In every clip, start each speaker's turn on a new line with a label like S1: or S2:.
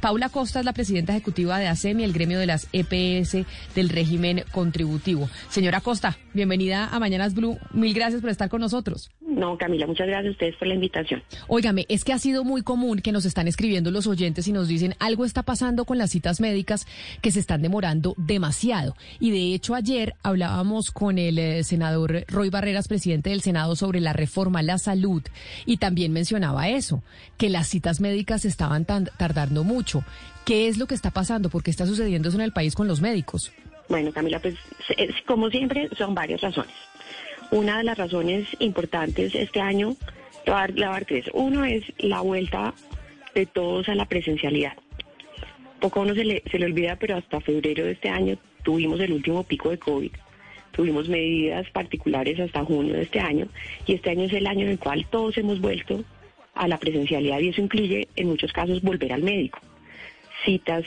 S1: Paula Costa es la presidenta ejecutiva de ASEMI, el gremio de las EPS del régimen contributivo. Señora Costa, bienvenida a Mañanas Blue. Mil gracias por estar con nosotros.
S2: No, Camila, muchas gracias a ustedes por la invitación.
S1: Óigame, es que ha sido muy común que nos están escribiendo los oyentes y nos dicen algo está pasando con las citas médicas que se están demorando demasiado. Y de hecho ayer hablábamos con el eh, senador Roy Barreras, presidente del Senado, sobre la reforma a la salud y también mencionaba eso, que las citas médicas estaban tardando mucho. ¿Qué es lo que está pasando? ¿Por qué está sucediendo eso en el país con los médicos?
S2: Bueno, Camila, pues como siempre son varias razones. Una de las razones importantes este año, le voy a dar, tres. Uno es la vuelta de todos a la presencialidad. Poco a uno se le, se le olvida, pero hasta febrero de este año tuvimos el último pico de COVID. Tuvimos medidas particulares hasta junio de este año y este año es el año en el cual todos hemos vuelto a la presencialidad y eso incluye en muchos casos volver al médico. Citas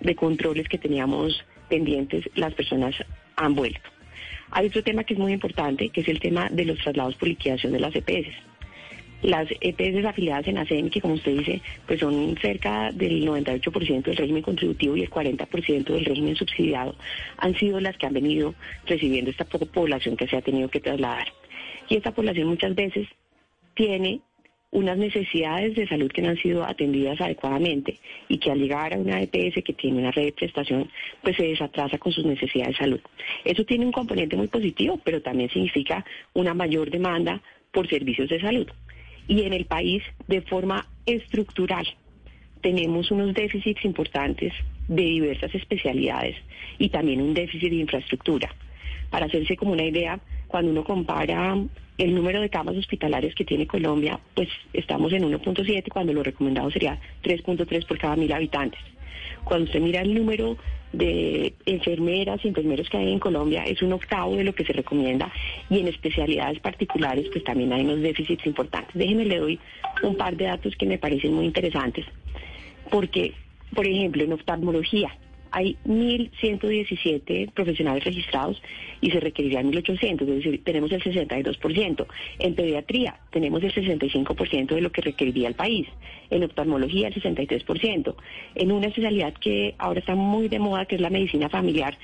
S2: de controles que teníamos pendientes, las personas han vuelto. Hay otro tema que es muy importante, que es el tema de los traslados por liquidación de las EPS. Las EPS afiliadas en ASEM, que como usted dice, pues son cerca del 98% del régimen contributivo y el 40% del régimen subsidiado, han sido las que han venido recibiendo esta población que se ha tenido que trasladar. Y esta población muchas veces tiene unas necesidades de salud que no han sido atendidas adecuadamente y que al llegar a una EPS que tiene una red de prestación, pues se desatrasa con sus necesidades de salud. Eso tiene un componente muy positivo, pero también significa una mayor demanda por servicios de salud. Y en el país, de forma estructural, tenemos unos déficits importantes de diversas especialidades y también un déficit de infraestructura. Para hacerse como una idea, cuando uno compara el número de camas hospitalarias que tiene Colombia, pues estamos en 1.7 cuando lo recomendado sería 3.3 por cada mil habitantes. Cuando usted mira el número de enfermeras y enfermeros que hay en Colombia, es un octavo de lo que se recomienda y en especialidades particulares pues también hay unos déficits importantes. Déjenme le doy un par de datos que me parecen muy interesantes, porque, por ejemplo, en oftalmología, hay 1.117 profesionales registrados y se requerirían 1.800, es decir, tenemos el 62%. En pediatría tenemos el 65% de lo que requeriría el país. En oftalmología el 63%. En una especialidad que ahora está muy de moda, que es la medicina familiar,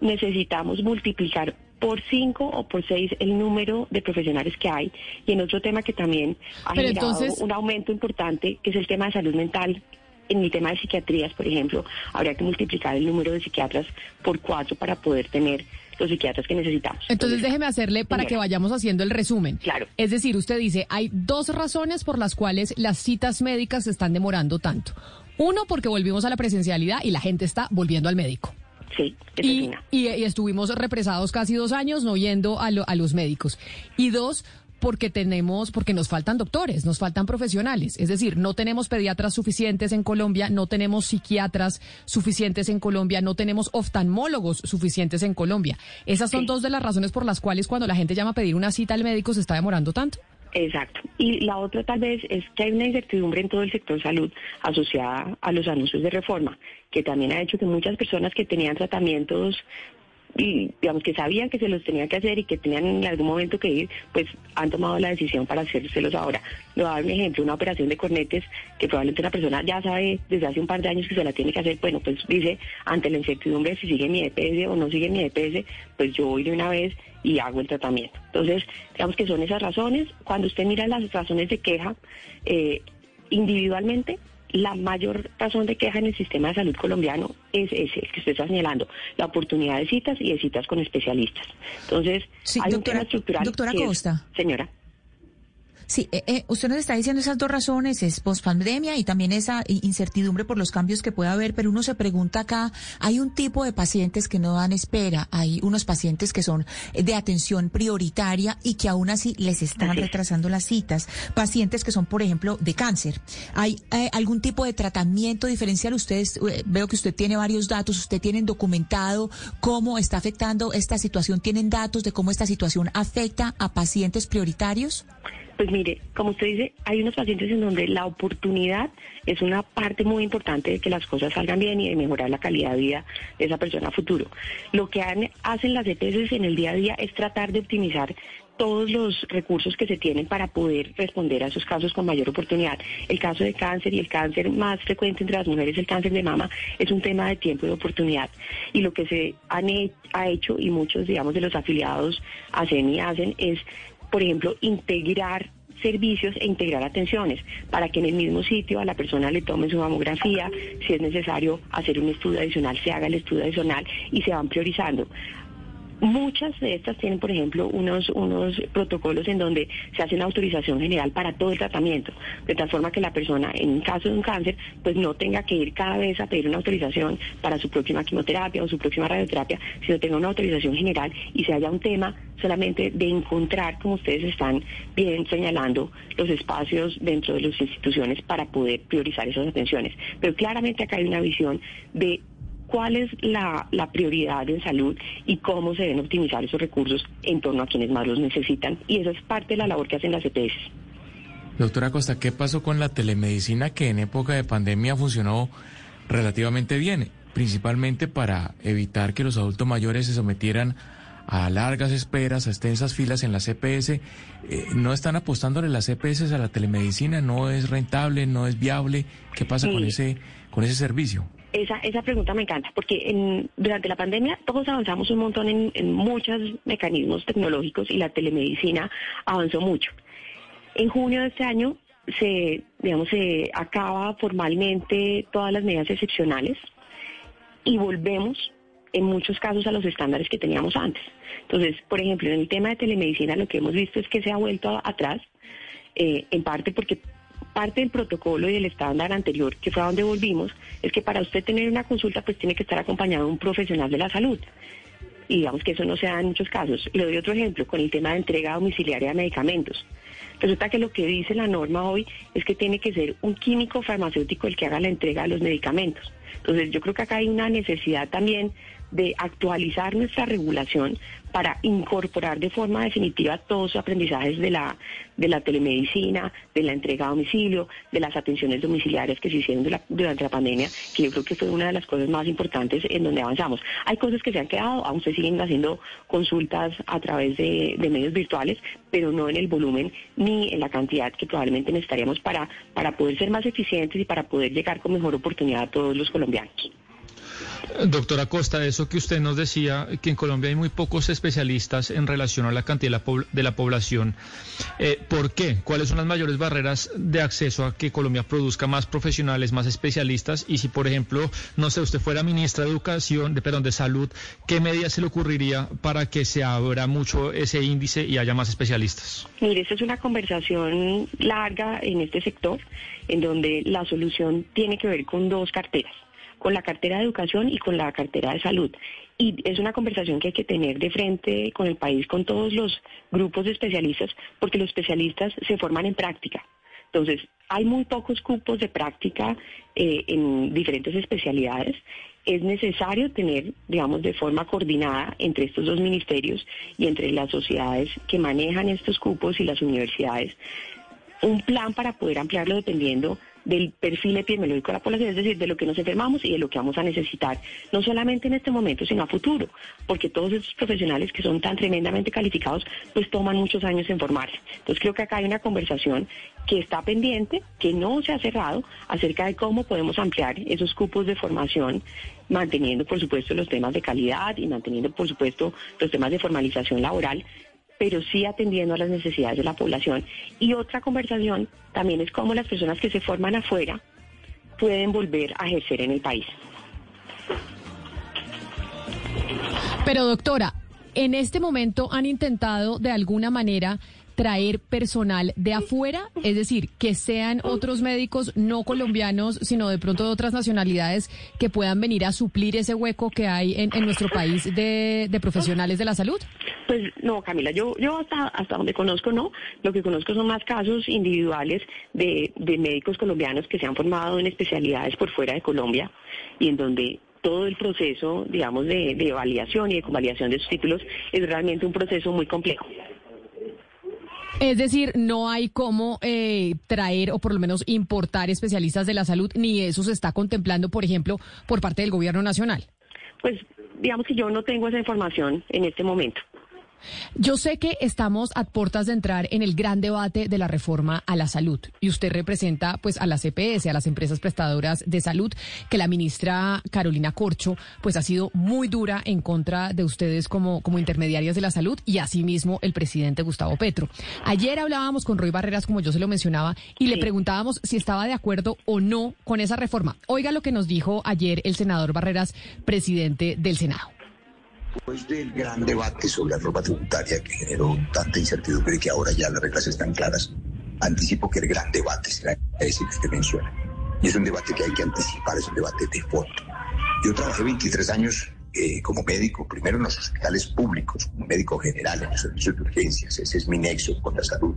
S2: necesitamos multiplicar por cinco o por seis el número de profesionales que hay. Y en otro tema que también ha generado un aumento importante, que es el tema de salud mental, en el tema de psiquiatrías, por ejemplo, habría que multiplicar el número de psiquiatras por cuatro para poder tener los psiquiatras que necesitamos.
S1: Entonces, déjeme hacerle para que vayamos haciendo el resumen.
S2: Claro.
S1: Es decir, usted dice, hay dos razones por las cuales las citas médicas se están demorando tanto. Uno, porque volvimos a la presencialidad y la gente está volviendo al médico.
S2: Sí,
S1: y, y, estuvimos represados casi dos años no yendo a, a los médicos. Y dos, porque tenemos, porque nos faltan doctores, nos faltan profesionales. Es decir, no tenemos pediatras suficientes en Colombia, no tenemos psiquiatras suficientes en Colombia, no tenemos oftalmólogos suficientes en Colombia. Esas son dos de las razones por las cuales cuando la gente llama a pedir una cita al médico se está demorando tanto.
S2: Exacto. Y la otra tal vez es que hay una incertidumbre en todo el sector salud asociada a los anuncios de reforma, que también ha hecho que muchas personas que tenían tratamientos y digamos que sabían que se los tenía que hacer y que tenían en algún momento que ir, pues han tomado la decisión para hacérselos ahora. Le voy a dar un ejemplo, una operación de cornetes que probablemente una persona ya sabe desde hace un par de años que se la tiene que hacer, bueno, pues dice, ante la incertidumbre si sigue mi EPS o no sigue mi EPS, pues yo voy de una vez y hago el tratamiento. Entonces, digamos que son esas razones. Cuando usted mira las razones de queja, eh, individualmente la mayor razón de queja en el sistema de salud colombiano es ese, el que usted está señalando, la oportunidad de citas y de citas con especialistas. Entonces, hay un tema estructural.
S1: Doctora Costa.
S2: señora.
S3: Sí, eh, eh, usted nos está diciendo esas dos razones, es pospandemia y también esa incertidumbre por los cambios que pueda haber, pero uno se pregunta acá, hay un tipo de pacientes que no dan espera, hay unos pacientes que son de atención prioritaria y que aún así les están retrasando las citas, pacientes que son, por ejemplo, de cáncer. ¿Hay eh, algún tipo de tratamiento diferencial? Ustedes, veo que usted tiene varios datos, usted tienen documentado cómo está afectando esta situación, tienen datos de cómo esta situación afecta a pacientes prioritarios.
S2: Pues mire, como usted dice, hay unos pacientes en donde la oportunidad es una parte muy importante de que las cosas salgan bien y de mejorar la calidad de vida de esa persona a futuro. Lo que hacen las EPS en el día a día es tratar de optimizar todos los recursos que se tienen para poder responder a esos casos con mayor oportunidad. El caso de cáncer y el cáncer más frecuente entre las mujeres, el cáncer de mama, es un tema de tiempo y de oportunidad. Y lo que se han ha hecho y muchos, digamos, de los afiliados hacen y hacen es, por ejemplo, integrar servicios e integrar atenciones para que en el mismo sitio a la persona le tomen su mamografía, si es necesario hacer un estudio adicional, se haga el estudio adicional y se van priorizando. Muchas de estas tienen, por ejemplo, unos, unos protocolos en donde se hace una autorización general para todo el tratamiento, de tal forma que la persona, en caso de un cáncer, pues no tenga que ir cada vez a pedir una autorización para su próxima quimioterapia o su próxima radioterapia, sino tenga una autorización general y se haya un tema solamente de encontrar, como ustedes están bien señalando, los espacios dentro de las instituciones para poder priorizar esas atenciones. Pero claramente acá hay una visión de cuál es la, prioridad en salud y cómo se deben optimizar esos recursos en torno a quienes más los necesitan. Y esa es parte de la labor que hacen las EPS.
S4: Doctora Costa, ¿qué pasó con la telemedicina que en época de pandemia funcionó relativamente bien, principalmente para evitar que los adultos mayores se sometieran a largas esperas, a extensas filas en la CPS. Eh, ¿No están apostándole las CPS a la telemedicina? ¿No es rentable? ¿No es viable? ¿Qué pasa con, ese, con ese servicio?
S2: Esa, esa pregunta me encanta, porque en, durante la pandemia todos avanzamos un montón en, muchos mecanismos tecnológicos y la telemedicina avanzó mucho. En junio de este año se, digamos, se acaba formalmente todas las medidas excepcionales y volvemos en muchos casos a los estándares que teníamos antes. Entonces, por ejemplo, en el tema de telemedicina lo que hemos visto es que se ha vuelto atrás, eh, en parte porque parte del protocolo y del estándar anterior, que fue a donde volvimos, es que para usted tener una consulta pues tiene que estar acompañado de un profesional de la salud. Y digamos que eso no se da en muchos casos. Le doy otro ejemplo con el tema de entrega domiciliaria de medicamentos. Resulta que lo que dice la norma hoy es que tiene que ser un químico farmacéutico el que haga la entrega de los medicamentos. Entonces yo creo que acá hay una necesidad también de actualizar nuestra regulación para incorporar de forma definitiva todos los aprendizajes de la, de la telemedicina, de la entrega a domicilio, de las atenciones domiciliarias que se hicieron durante la pandemia, que yo creo que fue una de las cosas más importantes en donde avanzamos. Hay cosas que se han quedado, aún se siguen haciendo consultas a través de, de medios virtuales, pero no en el volumen ni en la cantidad que probablemente necesitaríamos para, para poder ser más eficientes y para poder llegar con mejor oportunidad a todos los colombianos.
S5: Doctora Costa, eso que usted nos decía, que en Colombia hay muy pocos especialistas en relación a la cantidad de la, población, eh, ¿por qué? ¿Cuáles son las mayores barreras de acceso a que Colombia produzca más profesionales, más especialistas? Y si, por ejemplo, no sé, usted fuera ministra de Educación, de, perdón, de Salud, ¿qué medidas se le ocurriría para que se abra mucho ese índice y haya más especialistas?
S2: Mire, esta es una conversación larga en este sector, en donde la solución tiene que ver con dos carteras con la cartera de educación y con la cartera de salud. Y es una conversación que hay que tener de frente con el país, con todos los grupos de especialistas, porque los especialistas se forman en práctica. Entonces, hay muy pocos cupos de práctica eh, en diferentes especialidades. Es necesario tener, digamos, de forma coordinada entre estos dos ministerios y entre las sociedades que manejan estos cupos y las universidades, un plan para poder ampliarlo dependiendo del perfil epidemiológico de la población, es decir, de lo que nos enfermamos y de lo que vamos a necesitar, no solamente en este momento, sino a futuro, porque todos estos profesionales que son tan tremendamente calificados, pues toman muchos años en formarse. Entonces creo que acá hay una conversación que está pendiente, que no se ha cerrado, acerca de cómo podemos ampliar esos cupos de formación manteniendo, por supuesto, los temas de calidad y manteniendo, por supuesto, los temas de formalización laboral, pero sí atendiendo a las necesidades de la población. Y otra conversación también es cómo las personas que se forman afuera pueden volver a ejercer en el país.
S1: Pero doctora, en este momento han intentado de alguna manera traer personal de afuera, es decir, que sean otros médicos no colombianos, sino de pronto de otras nacionalidades que puedan venir a suplir ese hueco que hay en, nuestro país de, profesionales de la salud?
S2: Pues no, Camila, yo, yo hasta, hasta donde conozco no, lo que conozco son más casos individuales de, de médicos colombianos que se han formado en especialidades por fuera de Colombia y en donde todo el proceso, digamos, de, de validación y de convalidación de sus títulos es realmente un proceso muy complejo.
S1: Es decir, no hay cómo eh, traer o por lo menos importar especialistas de la salud, ni eso se está contemplando, por ejemplo, por parte del gobierno nacional.
S2: Pues digamos que yo no tengo esa información en este momento.
S1: Yo sé que estamos a puertas de entrar en el gran debate de la reforma a la salud y usted representa pues a las CPS, a las empresas prestadoras de salud, que la ministra Carolina Corcho pues ha sido muy dura en contra de ustedes como, como intermediarias de la salud y asimismo el presidente Gustavo Petro. Ayer hablábamos con Roy Barreras, como yo se lo mencionaba, y le preguntábamos si estaba de acuerdo o no con esa reforma. Oiga lo que nos dijo ayer el senador Barreras, presidente del Senado.
S6: Después del gran debate sobre la reforma tributaria que generó tanta incertidumbre y que ahora ya las reglas están claras, anticipo que el gran debate será ese que usted menciona. Y es un debate que hay que anticipar, es un debate de fondo. Yo trabajé 23 años eh, como médico, primero en los hospitales públicos, como médico general en los servicios de urgencias, ese es mi nexo con la salud.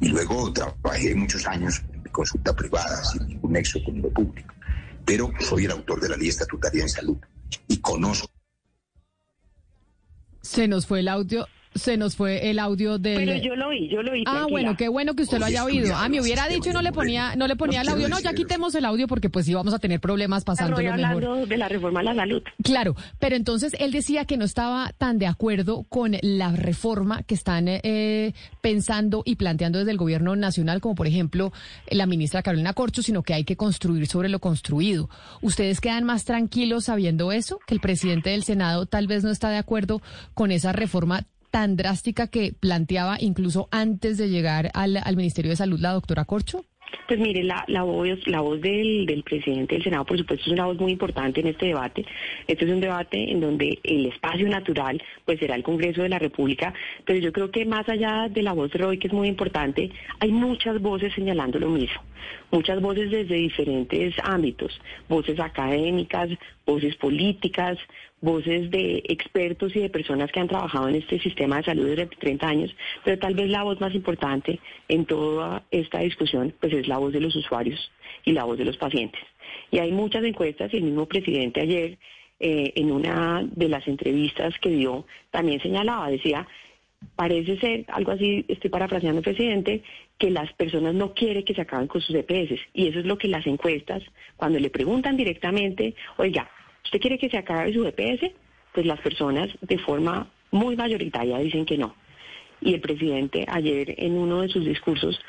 S6: Y luego trabajé muchos años en mi consulta privada, sin ningún nexo con lo público. Pero soy el autor de la ley estatutaria en salud y conozco
S1: se nos fue el audio. Se nos fue el audio del.
S2: Pero yo lo oí, yo lo oí.
S1: Ah, bueno, qué bueno que usted lo haya oído. Ah, me hubiera dicho y no le ponía, no le ponía el audio. No, ya quitemos el audio porque pues sí vamos a tener problemas pasando
S2: lo hablando de la reforma a la salud.
S1: Claro, pero entonces él decía que no estaba tan de acuerdo con la reforma que están eh, pensando y planteando desde el gobierno nacional, como por ejemplo la ministra Carolina Corcho, sino que hay que construir sobre lo construido. ¿Ustedes quedan más tranquilos sabiendo eso? Que el presidente del Senado tal vez no está de acuerdo con esa reforma tan drástica que planteaba incluso antes de llegar al, al Ministerio de Salud la doctora Corcho?
S2: Pues mire, la, la voz, la voz del, del, presidente del Senado, por supuesto, es una voz muy importante en este debate. Este es un debate en donde el espacio natural, pues será el Congreso de la República, pero yo creo que más allá de la voz de Roy, que es muy importante, hay muchas voces señalando lo mismo. Muchas voces desde diferentes ámbitos, voces académicas, voces políticas, voces de expertos y de personas que han trabajado en este sistema de salud durante 30 años, pero tal vez la voz más importante en toda esta discusión pues es la voz de los usuarios y la voz de los pacientes. Y hay muchas encuestas y el mismo presidente ayer eh, en una de las entrevistas que dio también señalaba, decía, parece ser, algo así, estoy parafraseando al presidente, que las personas no quieren que se acaben con sus EPS. Y eso es lo que las encuestas, cuando le preguntan directamente, oiga, ¿Usted quiere que se acabe su EPS? Pues las personas de forma muy mayoritaria dicen que no. Y el presidente ayer en uno de sus discursos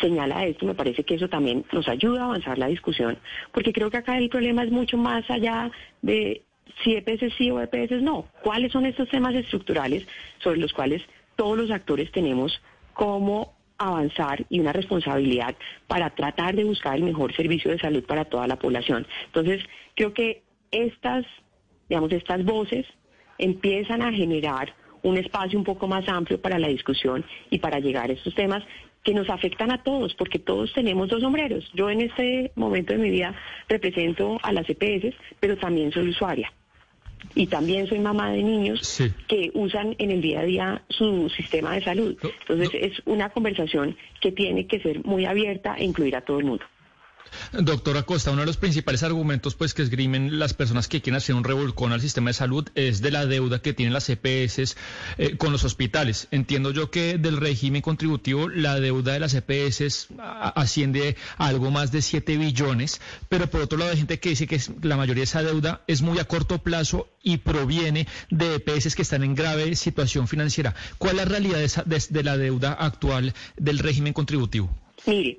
S2: señala esto, me parece que eso también nos ayuda a avanzar la discusión, porque creo que acá el problema es mucho más allá de si EPS sí o EPS no. ¿Cuáles son estos temas estructurales sobre los cuales todos los actores tenemos cómo avanzar y una responsabilidad para tratar de buscar el mejor servicio de salud para toda la población? Entonces, creo que estas, digamos, estas voces empiezan a generar un espacio un poco más amplio para la discusión y para llegar a estos temas que nos afectan a todos, porque todos tenemos dos sombreros. Yo en este momento de mi vida represento a las EPS, pero también soy usuaria. Y también soy mamá de niños que usan en el día a día su sistema de salud. Entonces es una conversación que tiene que ser muy abierta e incluir a todo el mundo.
S5: Doctora Costa, uno de los principales argumentos pues que esgrimen las personas que quieren hacer un revolcón al sistema de salud es de la deuda que tienen las EPS eh, con los hospitales. Entiendo yo que del régimen contributivo la deuda de las EPS asciende a algo más de 7 billones, pero por otro lado hay gente que dice que la mayoría de esa deuda es muy a corto plazo y proviene de EPS que están en grave situación financiera. ¿Cuál es la realidad de, de la deuda actual del régimen contributivo?
S2: Mire,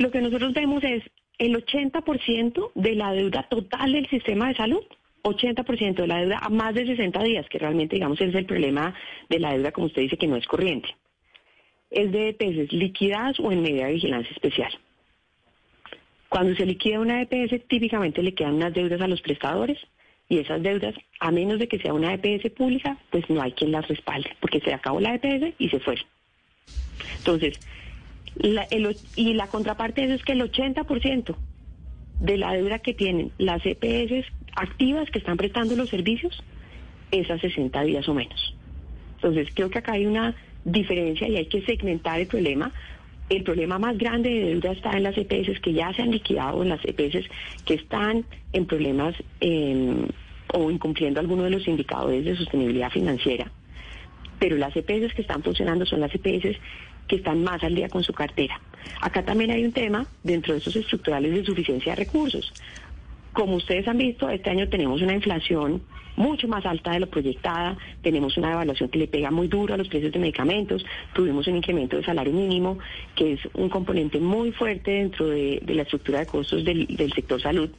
S2: lo que nosotros vemos es el 80% de la deuda total del sistema de salud. 80% de la deuda a más de 60 días, que realmente, digamos, es el problema de la deuda, como usted dice, que no es corriente. Es de EPS liquidadas o en medida de vigilancia especial. Cuando se liquida una EPS, típicamente le quedan unas deudas a los prestadores y esas deudas, a menos de que sea una EPS pública, pues no hay quien las respalde, porque se acabó la EPS y se fue. Entonces, y la contraparte es que el 80% de la deuda que tienen las EPS activas que están prestando los servicios es a 60 días o menos. Entonces, creo que acá hay una diferencia y hay que segmentar el problema. El problema más grande de deuda está en las EPS que ya se han liquidado, en las EPS que están en problemas em, o incumpliendo algunos de los indicadores de sostenibilidad financiera. Pero las EPS que están funcionando son las EPS que están más al día con su cartera. Acá también hay un tema dentro de esos estructurales de suficiencia de recursos. Como ustedes han visto, este año tenemos una inflación mucho más alta de lo proyectada, tenemos una devaluación que le pega muy duro a los precios de medicamentos, tuvimos un incremento de salario mínimo, que es un componente muy fuerte dentro de, la estructura de costos del, sector salud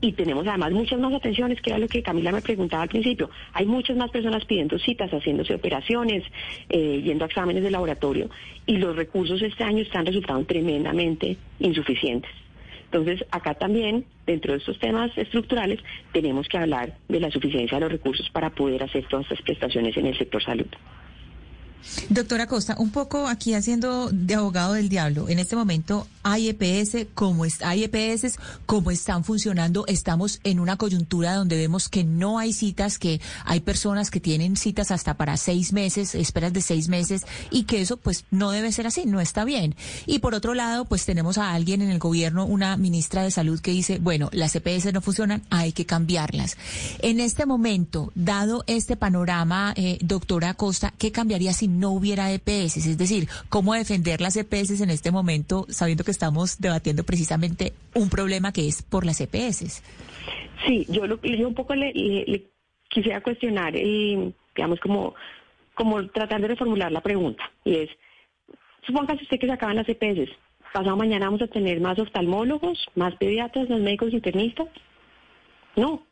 S2: y tenemos además muchas más atenciones, que era lo que Camila me preguntaba al principio. Hay muchas más personas pidiendo citas, haciéndose operaciones, eh, yendo a exámenes de laboratorio, y los recursos este año están resultando tremendamente insuficientes. Entonces, acá también, dentro de estos temas estructurales, tenemos que hablar de la suficiencia de los recursos para poder hacer todas estas prestaciones en el sector salud.
S3: Doctora Costa, un poco aquí haciendo de abogado del diablo. En este momento hay EPS, como hay EPS, como están funcionando. Estamos en una coyuntura donde vemos que no hay citas, que hay personas que tienen citas hasta para seis meses, esperas de seis meses, y que eso pues no debe ser así, no está bien. Y por otro lado, pues tenemos a alguien en el gobierno, una ministra de salud que dice, bueno, las EPS no funcionan, hay que cambiarlas. En este momento, dado este panorama, eh, doctora Costa, ¿qué cambiaría si no hubiera EPS? Es decir, ¿cómo defender las EPS en este momento sabiendo que estamos debatiendo precisamente un problema que es por las EPS?
S2: Sí, yo, lo, yo un poco le, quisiera cuestionar, y, digamos, como, como tratar de reformular la pregunta. Y es, supóngase usted que se acaban las EPS. Pasado mañana vamos a tener más oftalmólogos, más pediatras, más médicos internistas. No,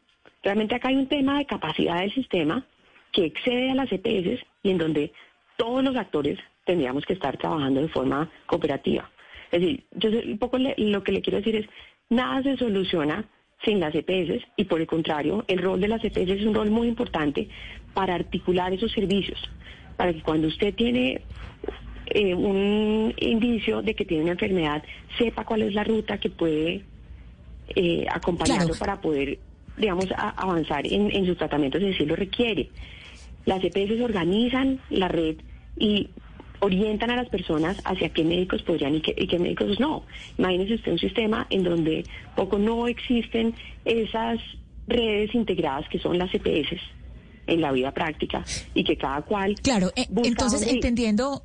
S2: realmente acá hay un tema de capacidad del sistema que excede a las EPS y en donde todos los actores tendríamos que estar trabajando de forma cooperativa. Es decir, yo un poco lo que le quiero decir es, nada se soluciona sin las EPS y por el contrario, el rol de las EPS es un rol muy importante para articular esos servicios, para que cuando usted tiene eh, un indicio de que tiene una enfermedad, sepa cuál es la ruta que puede eh, acompañarlo para poder, digamos, avanzar en, en sus tratamientos si así lo requiere. Las EPS organizan la red y orientan a las personas hacia qué médicos podrían y qué, médicos no. Imagínese usted un sistema en donde poco no existen esas redes integradas que son las EPS en la vida práctica y que cada cual...
S3: Claro, eh, entonces entendiendo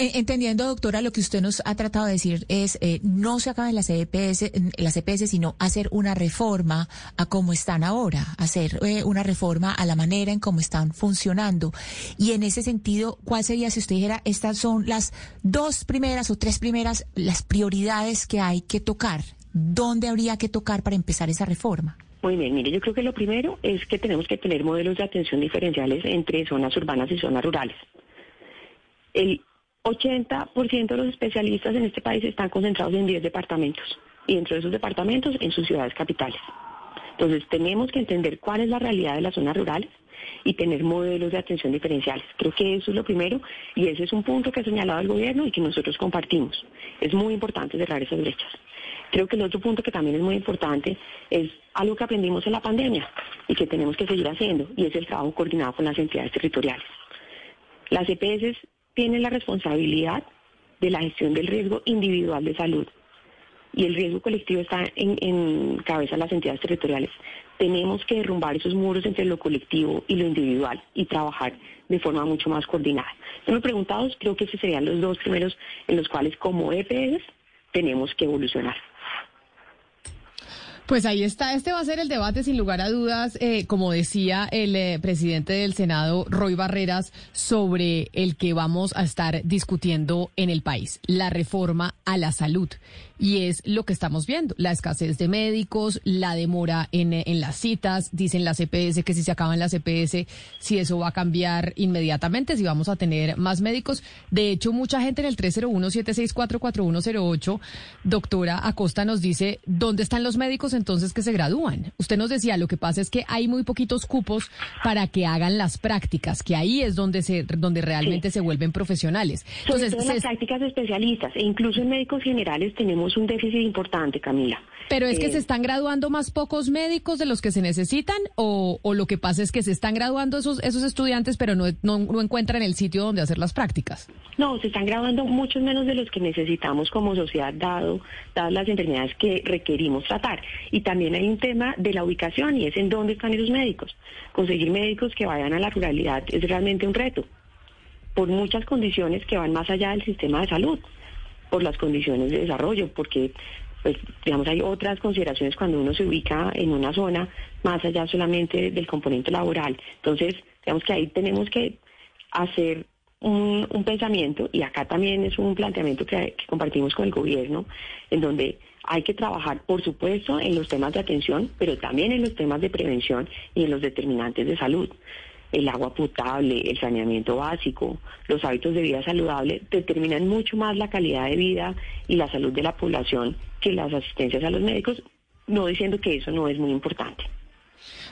S3: Entendiendo, doctora, lo que usted nos ha tratado de decir es eh, no se acaben las EPS, las EPS, sino hacer una reforma a cómo están ahora, hacer eh, una reforma a la manera en cómo están funcionando. Y en ese sentido, ¿cuál sería, si usted dijera, estas son las dos primeras o tres primeras, las prioridades que hay que tocar? ¿Dónde habría que tocar para empezar esa reforma?
S2: Muy bien, mire, yo creo que lo primero es que tenemos que tener modelos de atención diferenciales entre zonas urbanas y zonas rurales. El 80% de los especialistas en este país están concentrados en 10 departamentos y dentro de esos departamentos en sus ciudades capitales. Entonces tenemos que entender cuál es la realidad de las zonas rurales y tener modelos de atención diferenciales. Creo que eso es lo primero y ese es un punto que ha señalado el gobierno y que nosotros compartimos. Es muy importante cerrar esas brechas. Creo que el otro punto que también es muy importante es algo que aprendimos en la pandemia y que tenemos que seguir haciendo y es el trabajo coordinado con las entidades territoriales. Las EPS tiene la responsabilidad de la gestión del riesgo individual de salud y el riesgo colectivo está en, cabeza de las entidades territoriales. Tenemos que derrumbar esos muros entre lo colectivo y lo individual y trabajar de forma mucho más coordinada. me preguntados, creo que esos serían los dos primeros en los cuales como EPS tenemos que evolucionar.
S1: Pues ahí está, este va a ser el debate sin lugar a dudas, eh, como decía el eh, presidente del Senado, Roy Barreras, sobre el que vamos a estar discutiendo en el país, la reforma a la salud y es lo que estamos viendo, la escasez de médicos, la demora en, en las citas, dicen las EPS que si se acaban las EPS, si eso va a cambiar inmediatamente, si vamos a tener más médicos. De hecho, mucha gente en el 301-764-4108, doctora Acosta nos dice, ¿dónde están los médicos entonces que se gradúan? Usted nos decía, lo que pasa es que hay muy poquitos cupos para que hagan las prácticas, que ahí es donde se donde realmente se vuelven profesionales.
S2: Entonces, las prácticas especialistas e incluso en médicos generales tenemos un déficit importante, Camila.
S1: Pero es que eh, se están graduando más pocos médicos de los que se necesitan o, lo que pasa es que se están graduando esos, esos estudiantes pero no, no, encuentran el sitio donde hacer las prácticas.
S2: No, se están graduando muchos menos de los que necesitamos como sociedad dado dadas las enfermedades que requerimos tratar. Y también hay un tema de la ubicación y es en dónde están esos médicos. Conseguir médicos que vayan a la ruralidad es realmente un reto por muchas condiciones que van más allá del sistema de salud por las condiciones de desarrollo, porque pues digamos hay otras consideraciones cuando uno se ubica en una zona más allá solamente del componente laboral. Entonces, digamos que ahí tenemos que hacer un, pensamiento y acá también es un planteamiento que, compartimos con el gobierno en donde hay que trabajar, por supuesto, en los temas de atención, pero también en los temas de prevención y en los determinantes de salud el agua potable, el saneamiento básico, los hábitos de vida saludable determinan mucho más la calidad de vida y la salud de la población que las asistencias a los médicos, no diciendo que eso no es muy importante.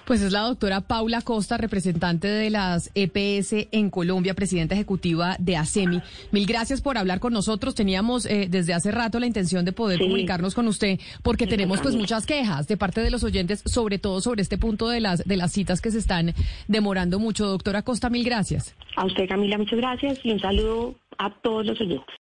S1: Pues es la doctora Paula Costa, representante de las EPS en Colombia, presidenta ejecutiva de ASEMI. Mil gracias por hablar con nosotros. Teníamos eh, desde hace rato la intención de poder comunicarnos con usted porque tenemos pues muchas quejas de parte de los oyentes, sobre todo sobre este punto de las de las citas que se están demorando mucho. Doctora Costa, mil gracias.
S2: A usted, Camila, muchas gracias y un saludo a todos los oyentes.